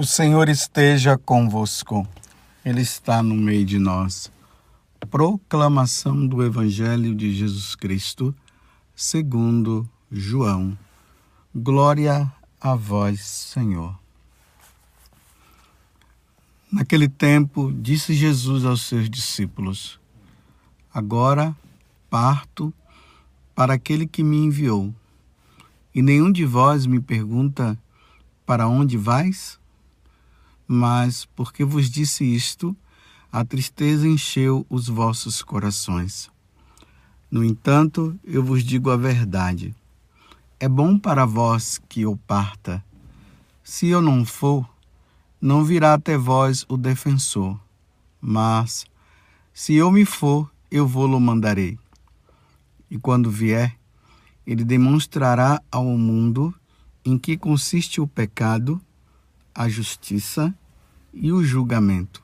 O Senhor esteja convosco, Ele está no meio de nós. Proclamação do Evangelho de Jesus Cristo, segundo João. Glória a vós, Senhor. Naquele tempo, disse Jesus aos seus discípulos: Agora parto para aquele que me enviou. E nenhum de vós me pergunta: Para onde vais? Mas, porque vos disse isto, a tristeza encheu os vossos corações. No entanto, eu vos digo a verdade. É bom para vós que eu parta. Se eu não for, não virá até vós o defensor. Mas, se eu me for, eu vou-lo mandarei. E quando vier, ele demonstrará ao mundo em que consiste o pecado, a justiça e o julgamento.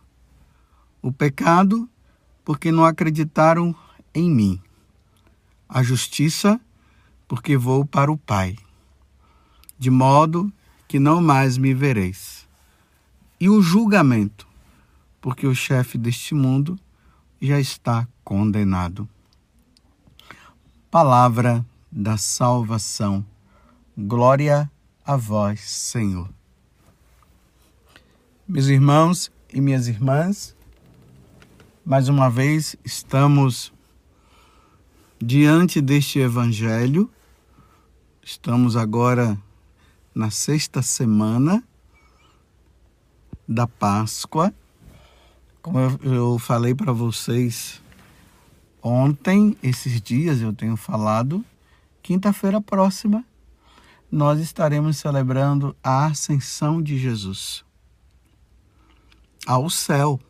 O pecado, porque não acreditaram em mim. A justiça, porque vou para o Pai, de modo que não mais me vereis. E o julgamento, porque o chefe deste mundo já está condenado. Palavra da salvação. Glória a vós, Senhor. Meus irmãos e minhas irmãs, mais uma vez estamos diante deste Evangelho. Estamos agora na sexta semana da Páscoa. Como eu, falei para vocês ontem, esses dias eu tenho falado, quinta-feira próxima, nós estaremos celebrando a ascensão de Jesus ao céu.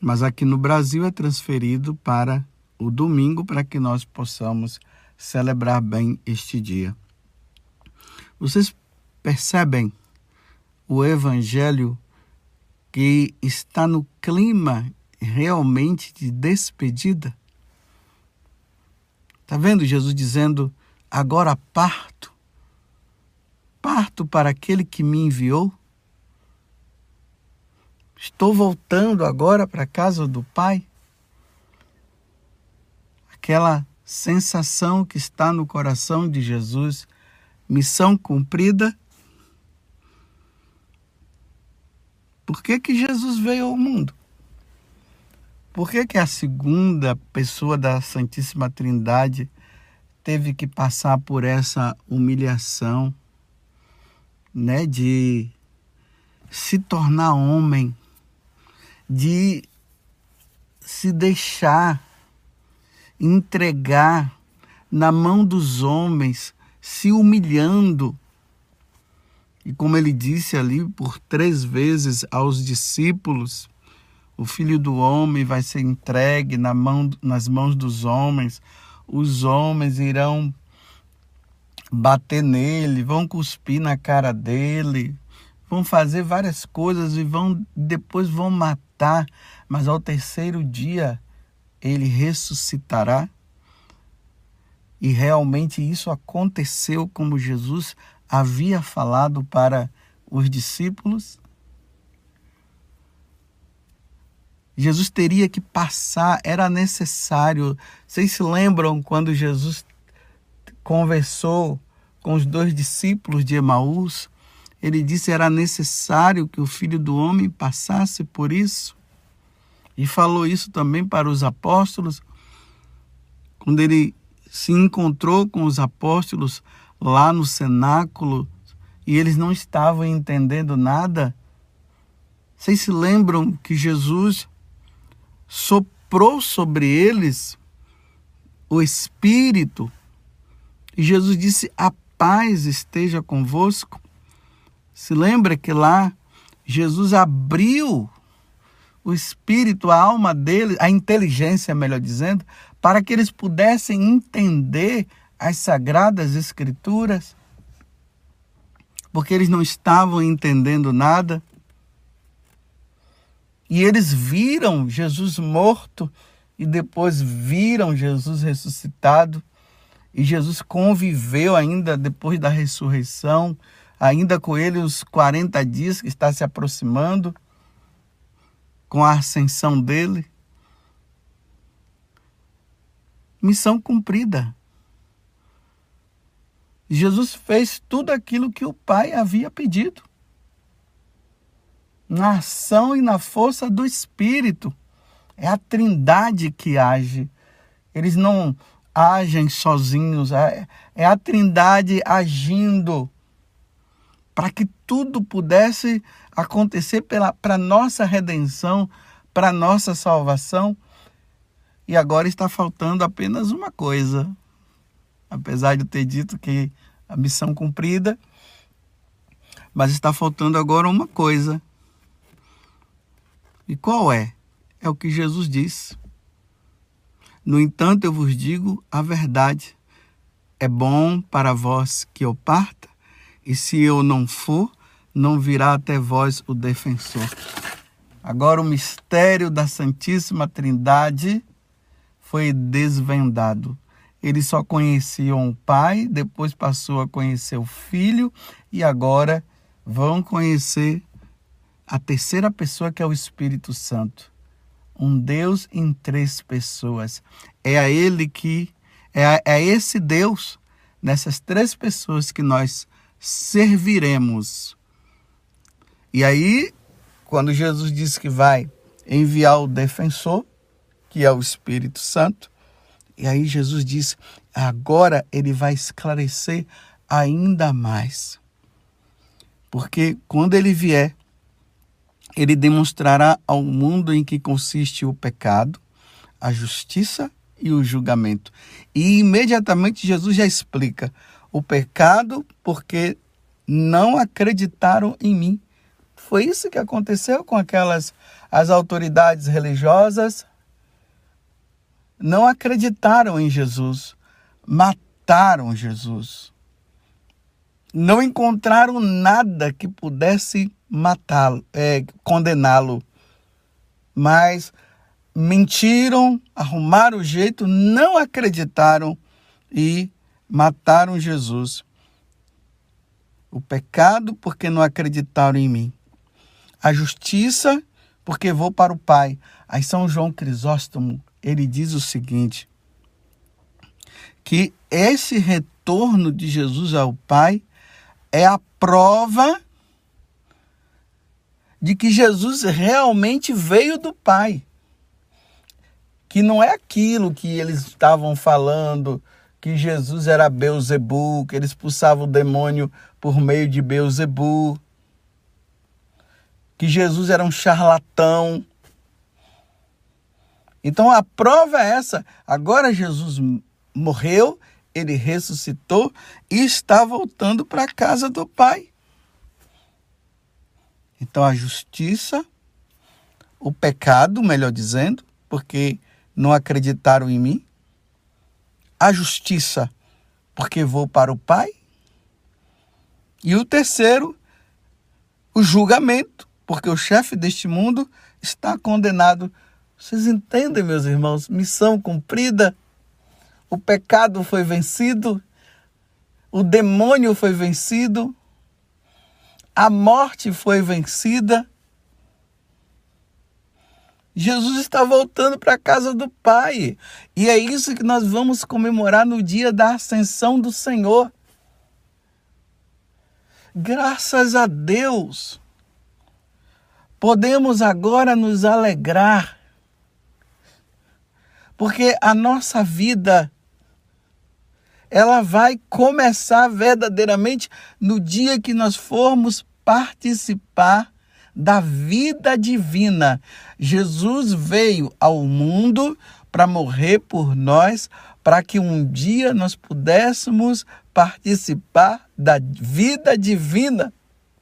Mas aqui no Brasil é transferido para o domingo para que nós possamos celebrar bem este dia. Vocês percebem o evangelho que está no clima realmente de despedida? Está vendo Jesus dizendo: Agora parto, parto para aquele que me enviou? Estou voltando agora para a casa do Pai. Aquela sensação que está no coração de Jesus, missão cumprida. Por que, que Jesus veio ao mundo? Por que, que a segunda pessoa da Santíssima Trindade teve que passar por essa humilhação, né, de se tornar homem, de se deixar entregar na mão dos homens, se humilhando. E como ele disse ali por três vezes aos discípulos, o filho do homem vai ser entregue na mão, nas mãos dos homens, os homens irão bater nele, vão cuspir na cara dele, vão fazer várias coisas e vão depois vão matar mas ao terceiro dia ele ressuscitará. E realmente isso aconteceu como Jesus havia falado para os discípulos. Jesus teria que passar, era necessário. Vocês se lembram quando Jesus conversou com os dois discípulos de Emaús? Ele disse era necessário que o filho do homem passasse por isso. E falou isso também para os apóstolos, quando ele se encontrou com os apóstolos lá no cenáculo e eles não estavam entendendo nada. Vocês se lembram que Jesus soprou sobre eles o Espírito e Jesus disse: A paz esteja convosco. Se lembra que lá Jesus abriu o espírito, a alma deles, a inteligência, melhor dizendo, para que eles pudessem entender as sagradas escrituras, porque eles não estavam entendendo nada. E eles viram Jesus morto e depois viram Jesus ressuscitado. E Jesus conviveu ainda depois da ressurreição ainda com ele os 40 dias que está se aproximando, com a ascensão dele. Missão cumprida. Jesus fez tudo aquilo que o Pai havia pedido. Na ação e na força do Espírito. É a Trindade que age. Eles não agem sozinhos, é, é a Trindade agindo para que tudo pudesse acontecer para nossa redenção, para nossa salvação. E agora está faltando apenas uma coisa. Apesar de ter dito que a missão cumprida, mas está faltando agora uma coisa. E qual é? É o que Jesus disse. No entanto, eu vos digo a verdade. É bom para vós que eu parta, e se eu não for, não virá até vós o defensor. Agora, o mistério da Santíssima Trindade foi desvendado. Eles só conheciam o Pai, depois passou a conhecer o Filho e agora vão conhecer a terceira pessoa que é o Espírito Santo um Deus em três pessoas. É a Ele que, é a, é esse Deus, nessas três pessoas que nós serviremos. E aí, quando Jesus disse que vai enviar o defensor, que é o Espírito Santo, e aí Jesus disse: agora ele vai esclarecer ainda mais. Porque quando ele vier, ele demonstrará ao mundo em que consiste o pecado, a justiça e o julgamento. E imediatamente Jesus já explica o pecado porque não acreditaram em mim. Foi isso que aconteceu com aquelas as autoridades religiosas não acreditaram em Jesus, mataram Jesus. Não encontraram nada que pudesse matá-lo, é, condená-lo. Mas mentiram, arrumaram o jeito, não acreditaram e mataram Jesus. O pecado, porque não acreditaram em mim. A justiça, porque vou para o Pai. Aí São João Crisóstomo, ele diz o seguinte: que esse retorno de Jesus ao Pai é a prova de que Jesus realmente veio do Pai. Que não é aquilo que eles estavam falando, que Jesus era Beuzebu, que ele expulsava o demônio por meio de Beuzebu, que Jesus era um charlatão. Então a prova é essa. Agora Jesus morreu, ele ressuscitou e está voltando para a casa do Pai. Então a justiça, o pecado, melhor dizendo, porque não acreditaram em mim. A justiça, porque vou para o Pai. E o terceiro, o julgamento, porque o chefe deste mundo está condenado. Vocês entendem, meus irmãos? Missão cumprida. O pecado foi vencido. O demônio foi vencido a morte foi vencida. Jesus está voltando para a casa do Pai. E é isso que nós vamos comemorar no dia da ascensão do Senhor. Graças a Deus, podemos agora nos alegrar, porque a nossa vida ela vai começar verdadeiramente no dia que nós formos participar da vida divina. Jesus veio ao mundo para morrer por nós, para que um dia nós pudéssemos participar da vida divina.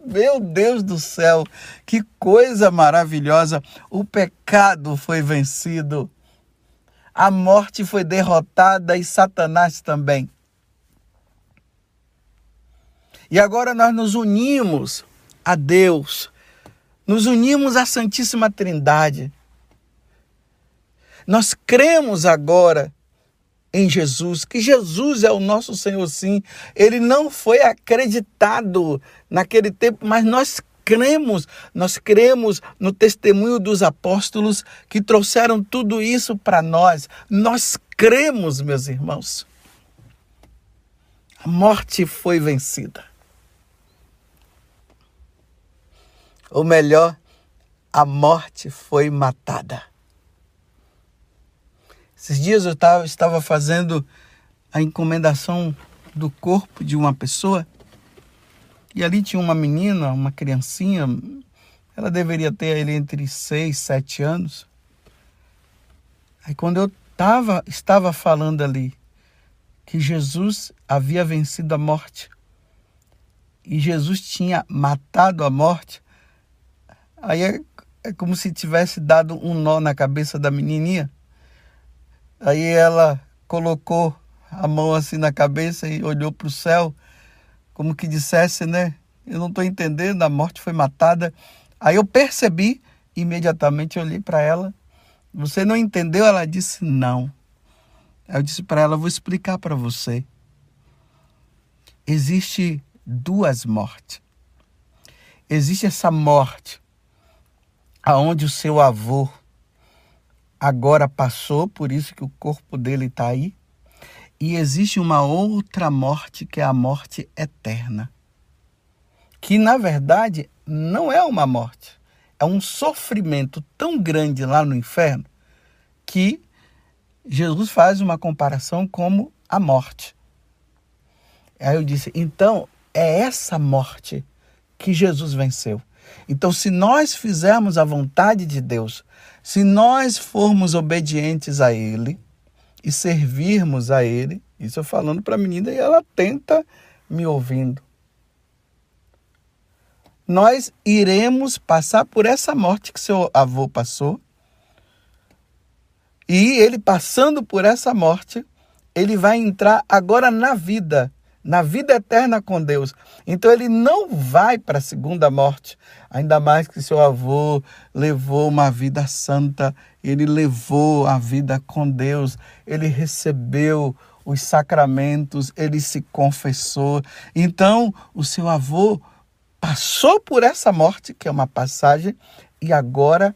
Meu Deus do céu, que coisa maravilhosa! O pecado foi vencido, a morte foi derrotada e Satanás também. E agora nós nos unimos a Deus, nos unimos à Santíssima Trindade. Nós cremos agora em Jesus, que Jesus é o nosso Senhor, sim. Ele não foi acreditado naquele tempo, mas nós cremos, nós cremos no testemunho dos apóstolos que trouxeram tudo isso para nós. Nós cremos, meus irmãos. A morte foi vencida. Ou melhor, a morte foi matada. Esses dias eu estava fazendo a encomendação do corpo de uma pessoa e ali tinha uma menina, uma criancinha, ela deveria ter ele entre 6 7 anos. Aí quando eu tava, estava falando ali que Jesus havia vencido a morte e Jesus tinha matado a morte, aí é, é como se tivesse dado um nó na cabeça da menininha. Aí ela colocou a mão assim na cabeça e olhou para o céu como que dissesse, né? Eu não estou entendendo, a morte foi matada. Aí eu percebi, imediatamente olhei para ela. Você não entendeu? Ela disse não. Aí eu disse para ela, vou explicar para você. Existe duas mortes. Existe essa morte aonde o seu avô agora passou, por isso que o corpo dele está aí. E existe uma outra morte que é a morte eterna. Que na verdade não é uma morte, é um sofrimento tão grande lá no inferno que Jesus faz uma comparação como a morte. Aí eu disse: então é essa morte que Jesus venceu. Então, se nós fizermos a vontade de Deus, se nós formos obedientes a Ele, e servirmos a Ele. Isso eu falando para a menina e ela tenta me ouvindo. Nós iremos passar por essa morte que seu avô passou. E ele passando por essa morte, ele vai entrar agora na vida na vida eterna com Deus. Então ele não vai para a segunda morte, ainda mais que seu avô levou uma vida santa, ele levou a vida com Deus, ele recebeu os sacramentos, ele se confessou. Então, o seu avô passou por essa morte, que é uma passagem, e agora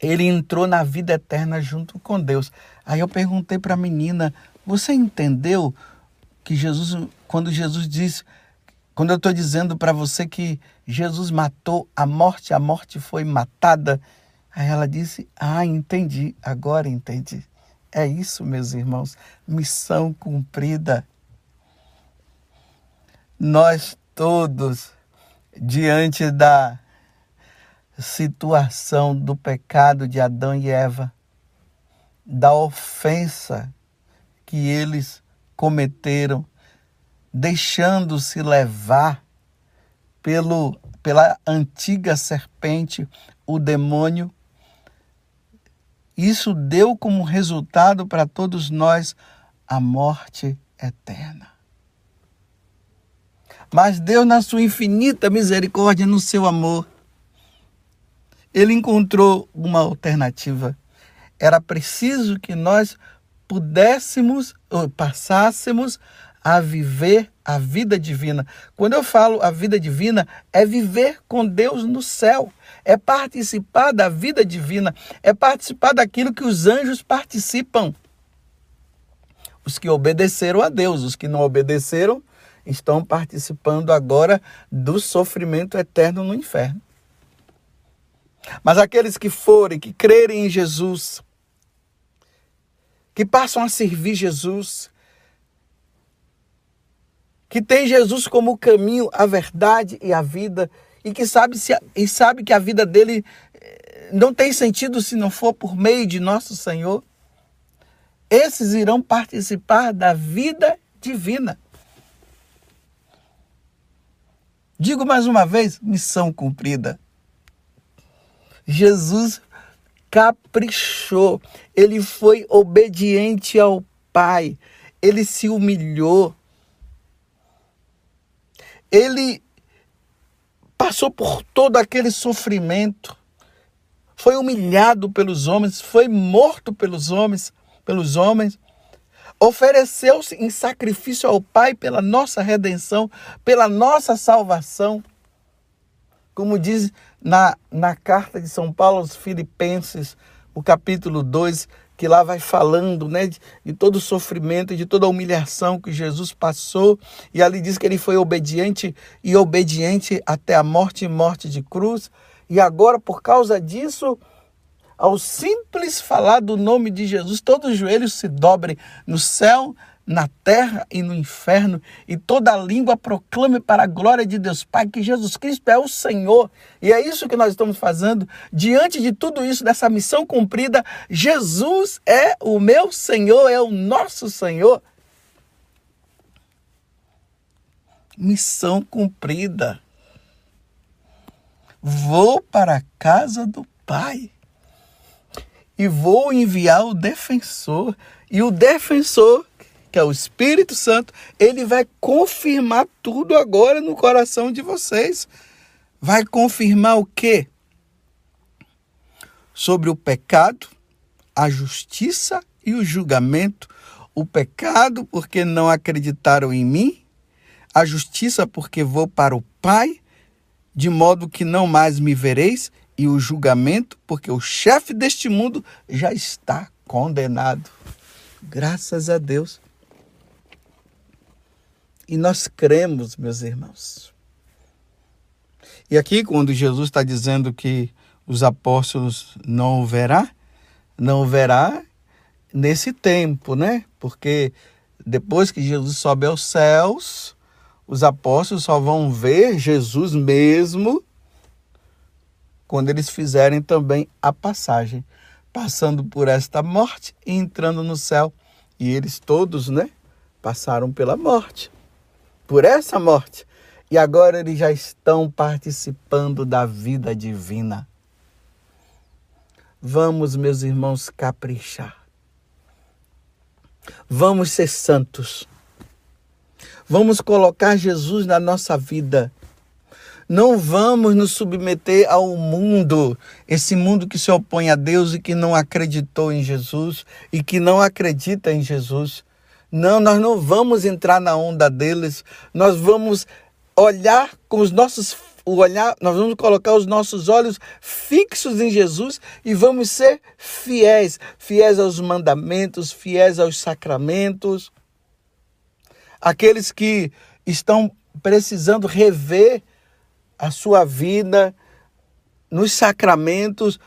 ele entrou na vida eterna junto com Deus. Aí eu perguntei para a menina: Você entendeu que Jesus, quando Jesus diz, quando eu estou dizendo para você que Jesus matou a morte, a morte foi matada, aí ela disse: Ah, entendi, agora entendi. É isso, meus irmãos, missão cumprida. Nós todos, diante da situação do pecado de Adão e Eva, da ofensa que eles cometeram, deixando-se levar pelo, pela antiga serpente, o demônio. Isso deu como resultado para todos nós a morte eterna. Mas Deus, na sua infinita misericórdia, no seu amor, ele encontrou uma alternativa. Era preciso que nós pudéssemos passássemos a viver a vida divina. Quando eu falo a vida divina, é viver com Deus no céu, é participar da vida divina, é participar daquilo que os anjos participam. Os que obedeceram a Deus, os que não obedeceram, estão participando agora do sofrimento eterno no inferno. Mas aqueles que forem, que crerem em Jesus, que passam a servir Jesus, que tem Jesus como caminho, a verdade e a vida, e que sabe, se, e sabe que a vida dele eh, não tem sentido se não for por meio de nosso Senhor, esses irão participar da vida divina. Digo mais uma vez, missão cumprida. Jesus caprichou, ele foi obediente ao Pai, ele se humilhou, ele passou por todo aquele sofrimento, foi humilhado pelos homens, foi morto pelos homens, pelos homens, ofereceu-se em sacrifício ao Pai pela nossa redenção, pela nossa salvação. Como diz na, na carta de São Paulo aos Filipenses, o capítulo 2, que lá vai falando né, de, de todo o sofrimento e de toda a humilhação que Jesus passou. E ali diz que ele foi obediente e obediente até a morte e morte de cruz. E agora, por causa disso, ao simples falar do nome de Jesus, todos os joelhos se dobrem no céu, na terra e no inferno, e toda língua proclame para a glória de Deus Pai que Jesus Cristo é o Senhor. E é isso que nós estamos fazendo. Diante de tudo isso, dessa missão cumprida, Jesus é o meu Senhor, é o nosso Senhor. Missão cumprida. Vou para a casa do Pai e vou enviar o defensor. E o defensor que é o Espírito Santo, ele vai confirmar tudo agora no coração de vocês. Vai confirmar o quê? Sobre o pecado, a justiça e o julgamento. O pecado, porque não acreditaram em mim, a justiça, porque vou para o Pai, de modo que não mais me vereis, e o julgamento, porque o chefe deste mundo já está condenado. Graças a Deus. E nós cremos, meus irmãos. E aqui, quando Jesus está dizendo que os apóstolos não verá, não verá nesse tempo, né? Porque depois que Jesus sobe aos céus, os apóstolos só vão ver Jesus mesmo quando eles fizerem também a passagem, passando por esta morte e entrando no céu. E eles todos, né, passaram pela morte por essa morte. E agora eles já estão participando da vida divina. Vamos, meus irmãos, caprichar. Vamos ser santos. Vamos colocar Jesus na nossa vida. Não vamos nos submeter ao mundo, esse mundo que se opõe a Deus e que não acreditou em Jesus e que não acredita em Jesus. Não, nós não vamos entrar na onda deles. Nós vamos olhar com os nossos o olhar, nós vamos colocar os nossos olhos fixos em Jesus e vamos ser fiéis, fiéis aos mandamentos, fiéis aos sacramentos. Aqueles que estão precisando rever a sua vida nos sacramentos,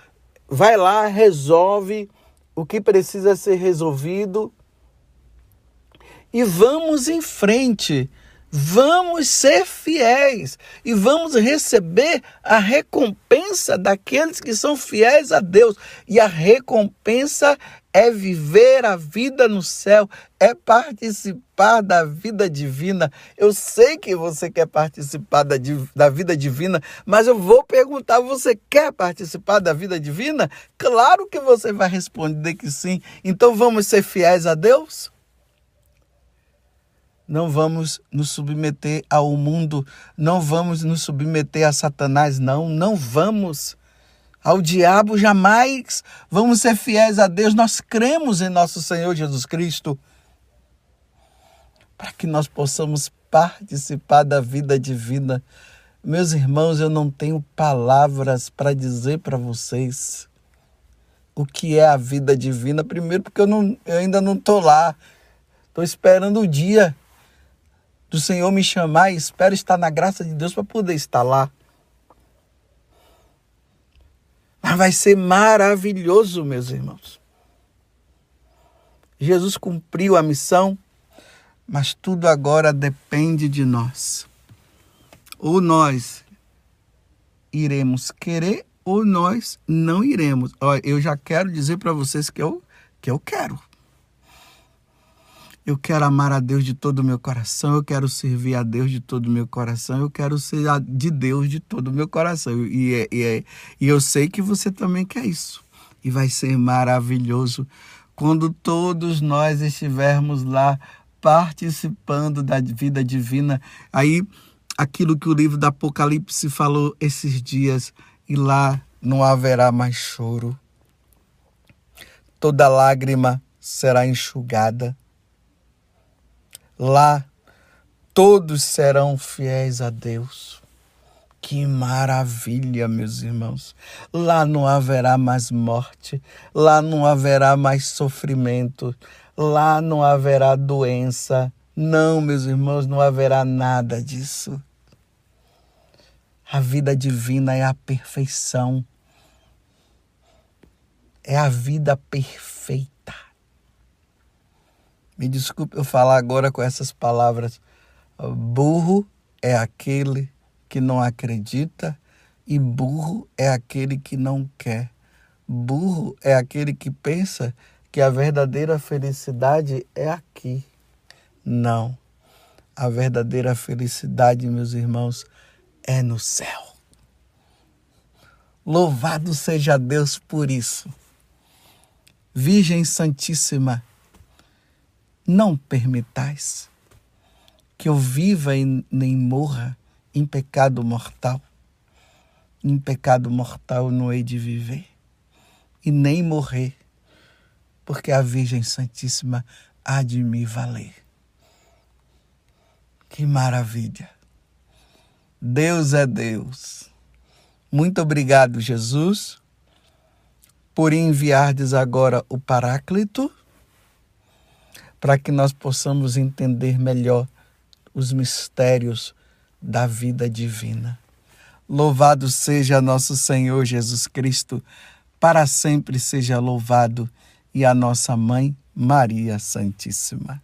vai lá, resolve o que precisa ser resolvido e vamos em frente. Vamos ser fiéis e vamos receber a recompensa daqueles que são fiéis a Deus. E a recompensa é viver a vida no céu, é participar da vida divina. Eu sei que você quer participar da, da vida divina, mas eu vou perguntar: você quer participar da vida divina? Claro que você vai responder que sim. Então vamos ser fiéis a Deus? Não vamos nos submeter ao mundo, não vamos nos submeter a Satanás, não, não vamos. Ao diabo jamais vamos ser fiéis a Deus, nós cremos em nosso Senhor Jesus Cristo, para que nós possamos participar da vida divina. Meus irmãos, eu não tenho palavras para dizer para vocês o que é a vida divina. Primeiro, porque eu, não, eu ainda não estou lá. Estou esperando o dia do Senhor me chamar e espero estar na graça de Deus para poder estar lá. Mas vai ser maravilhoso, meus irmãos. Jesus cumpriu a missão, mas tudo agora depende de nós. Ou nós iremos querer ou nós não iremos. Olha, eu já quero dizer para vocês que eu, que eu quero. Eu quero amar a Deus de todo o meu coração, eu quero servir a Deus de todo o meu coração, eu quero ser de Deus de todo o meu coração. E, é, e, é, e eu sei que você também quer isso. E vai ser maravilhoso quando todos nós estivermos lá participando da vida divina. Aí, aquilo que o livro do Apocalipse falou esses dias, e lá não haverá mais choro. Toda lágrima será enxugada Lá todos serão fiéis a Deus. Que maravilha, meus irmãos. Lá não haverá mais morte, lá não haverá mais sofrimento, lá não haverá doença. Não, meus irmãos, não haverá nada disso. A vida divina é a perfeição. É a vida perfeita. Me desculpe eu falar agora com essas palavras. Burro é aquele que não acredita e burro é aquele que não quer. Burro é aquele que pensa que a verdadeira felicidade é aqui. Não. A verdadeira felicidade, meus irmãos, é no céu. Louvado seja Deus por isso. Virgem Santíssima, não permitais que eu viva e nem morra em pecado mortal. Em pecado mortal não hei de viver e nem morrer, porque a Virgem Santíssima há de me valer. Que maravilha! Deus é Deus. Muito obrigado, Jesus, por enviardes agora o Paráclito para que nós possamos entender melhor os mistérios da vida divina. Louvado seja nosso Senhor Jesus Cristo, para sempre seja louvado, e a nossa mãe, Maria Santíssima.